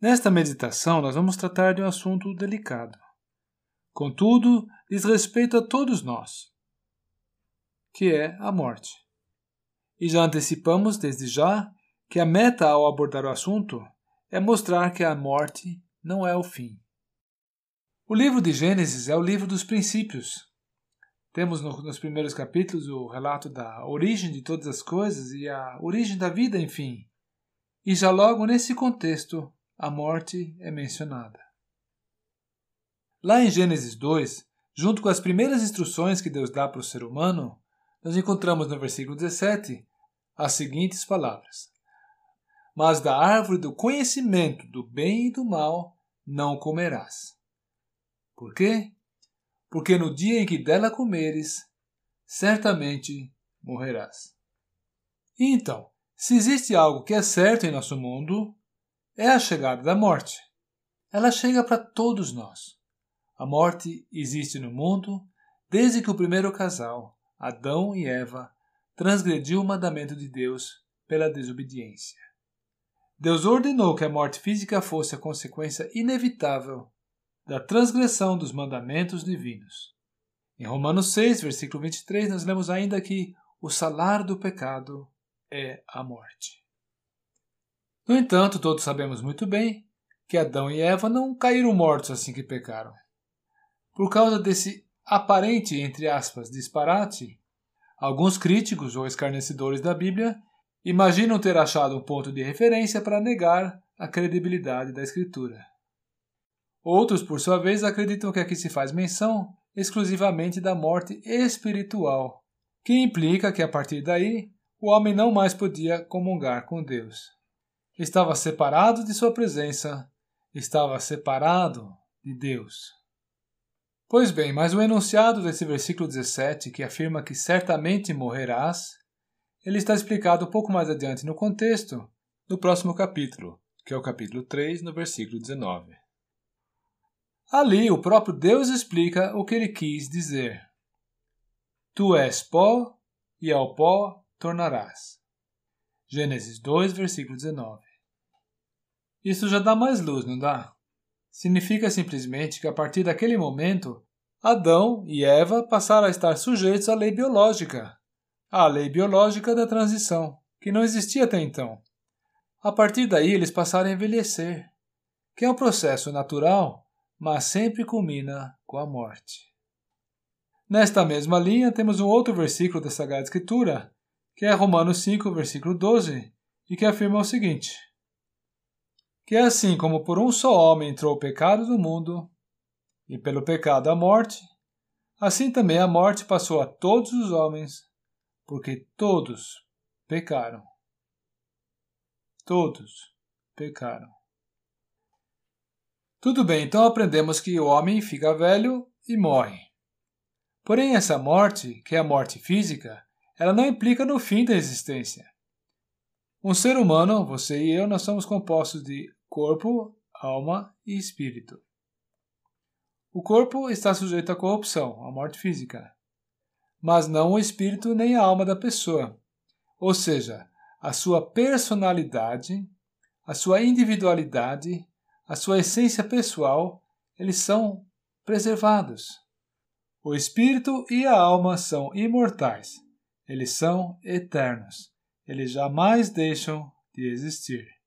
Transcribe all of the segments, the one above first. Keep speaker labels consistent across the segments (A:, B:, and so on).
A: Nesta meditação, nós vamos tratar de um assunto delicado. Contudo, diz respeito a todos nós, que é a morte. E já antecipamos desde já que a meta ao abordar o assunto é mostrar que a morte não é o fim. O livro de Gênesis é o livro dos princípios. Temos no, nos primeiros capítulos o relato da origem de todas as coisas e a origem da vida, enfim. E já logo nesse contexto, a morte é mencionada. Lá em Gênesis 2, junto com as primeiras instruções que Deus dá para o ser humano, nós encontramos no versículo 17 as seguintes palavras: Mas da árvore do conhecimento do bem e do mal não comerás. Por quê? Porque no dia em que dela comeres, certamente morrerás. E então, se existe algo que é certo em nosso mundo, é a chegada da morte. Ela chega para todos nós. A morte existe no mundo desde que o primeiro casal, Adão e Eva, transgrediu o mandamento de Deus pela desobediência. Deus ordenou que a morte física fosse a consequência inevitável da transgressão dos mandamentos divinos. Em Romanos 6, versículo 23, nós lemos ainda que o salário do pecado é a morte. No entanto, todos sabemos muito bem que Adão e Eva não caíram mortos assim que pecaram. Por causa desse aparente, entre aspas, disparate, Alguns críticos ou escarnecedores da Bíblia imaginam ter achado um ponto de referência para negar a credibilidade da Escritura. Outros, por sua vez, acreditam que aqui se faz menção exclusivamente da morte espiritual, que implica que a partir daí o homem não mais podia comungar com Deus. Estava separado de sua presença, estava separado de Deus. Pois bem, mas o enunciado desse versículo 17, que afirma que certamente morrerás, ele está explicado um pouco mais adiante no contexto, no próximo capítulo, que é o capítulo 3, no versículo 19. Ali, o próprio Deus explica o que ele quis dizer. Tu és pó, e ao pó tornarás. Gênesis 2, versículo 19. Isso já dá mais luz, não dá? significa simplesmente que a partir daquele momento, Adão e Eva passaram a estar sujeitos à lei biológica, à lei biológica da transição, que não existia até então. A partir daí, eles passaram a envelhecer, que é um processo natural, mas sempre culmina com a morte. Nesta mesma linha, temos um outro versículo da Sagrada Escritura, que é Romanos 5, versículo 12, e que afirma o seguinte: que é assim como por um só homem entrou o pecado no mundo, e pelo pecado a morte, assim também a morte passou a todos os homens, porque todos pecaram. Todos pecaram. Tudo bem, então aprendemos que o homem fica velho e morre. Porém, essa morte, que é a morte física, ela não implica no fim da existência. Um ser humano, você e eu, nós somos compostos de corpo, alma e espírito. O corpo está sujeito à corrupção, à morte física, mas não o espírito nem a alma da pessoa, ou seja, a sua personalidade, a sua individualidade, a sua essência pessoal, eles são preservados. O espírito e a alma são imortais, eles são eternos, eles jamais deixam de existir.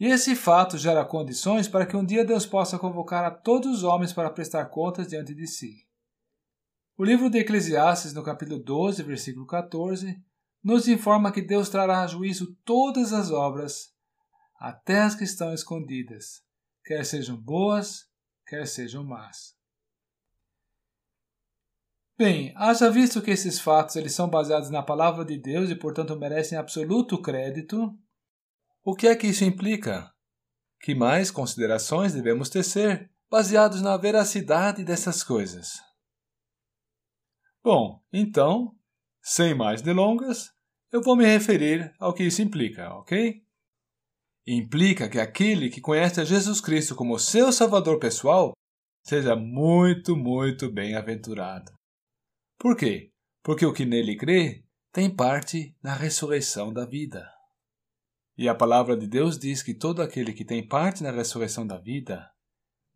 A: E esse fato gera condições para que um dia Deus possa convocar a todos os homens para prestar contas diante de si. O livro de Eclesiastes, no capítulo 12, versículo 14, nos informa que Deus trará a juízo todas as obras, até as que estão escondidas, quer sejam boas, quer sejam más. Bem, haja visto que esses fatos eles são baseados na palavra de Deus e, portanto, merecem absoluto crédito, o que é que isso implica? Que mais considerações devemos tecer baseados na veracidade dessas coisas? Bom, então, sem mais delongas, eu vou me referir ao que isso implica, ok? Implica que aquele que conhece a Jesus Cristo como seu Salvador pessoal seja muito, muito bem-aventurado. Por quê? Porque o que nele crê tem parte na ressurreição da vida. E a palavra de Deus diz que todo aquele que tem parte na ressurreição da vida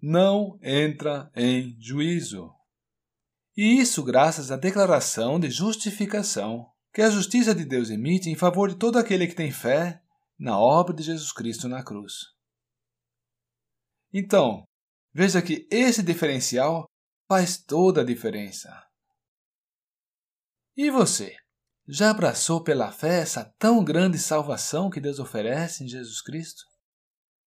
A: não entra em juízo. E isso graças à declaração de justificação que a justiça de Deus emite em favor de todo aquele que tem fé na obra de Jesus Cristo na cruz. Então, veja que esse diferencial faz toda a diferença. E você? Já abraçou pela fé essa tão grande salvação que Deus oferece em Jesus Cristo?